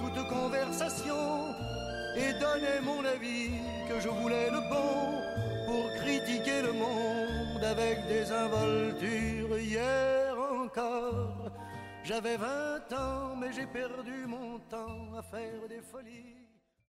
toute conversation et donner mon avis que je voulais le bon pour critiquer le monde avec des involtures hier encore. J'avais 20 ans mais j'ai perdu mon temps à faire des folies.